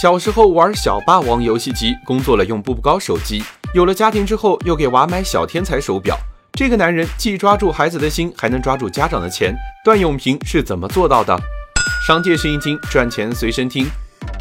小时候玩小霸王游戏机，工作了用步步高手机，有了家庭之后又给娃买小天才手表。这个男人既抓住孩子的心，还能抓住家长的钱。段永平是怎么做到的？商界生意经，赚钱随身听。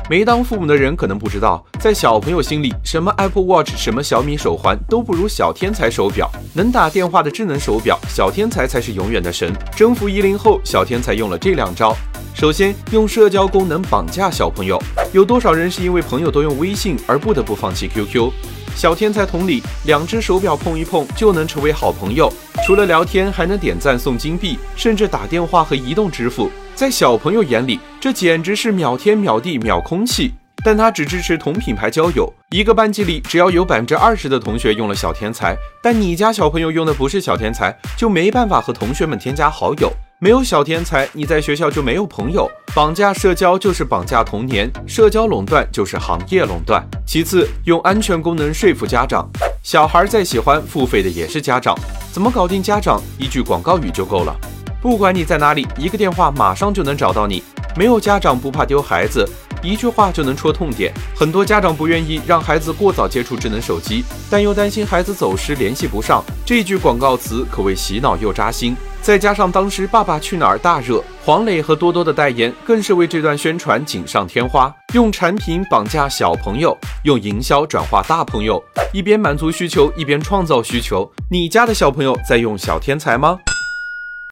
没当父母的人可能不知道，在小朋友心里，什么 Apple Watch、什么小米手环都不如小天才手表。能打电话的智能手表，小天才才是永远的神。征服一零后，小天才用了这两招。首先，用社交功能绑架小朋友。有多少人是因为朋友都用微信而不得不放弃 QQ？小天才同理，两只手表碰一碰就能成为好朋友。除了聊天，还能点赞送金币，甚至打电话和移动支付。在小朋友眼里，这简直是秒天秒地秒空气。但他只支持同品牌交友。一个班级里只要有百分之二十的同学用了小天才，但你家小朋友用的不是小天才，就没办法和同学们添加好友。没有小天才，你在学校就没有朋友。绑架社交就是绑架童年，社交垄断就是行业垄断。其次，用安全功能说服家长。小孩再喜欢，付费的也是家长。怎么搞定家长？一句广告语就够了。不管你在哪里，一个电话马上就能找到你。没有家长不怕丢孩子，一句话就能戳痛点。很多家长不愿意让孩子过早接触智能手机，但又担心孩子走失联系不上。这句广告词可谓洗脑又扎心。再加上当时《爸爸去哪儿》大热，黄磊和多多的代言更是为这段宣传锦上添花。用产品绑架小朋友，用营销转化大朋友，一边满足需求，一边创造需求。你家的小朋友在用小天才吗？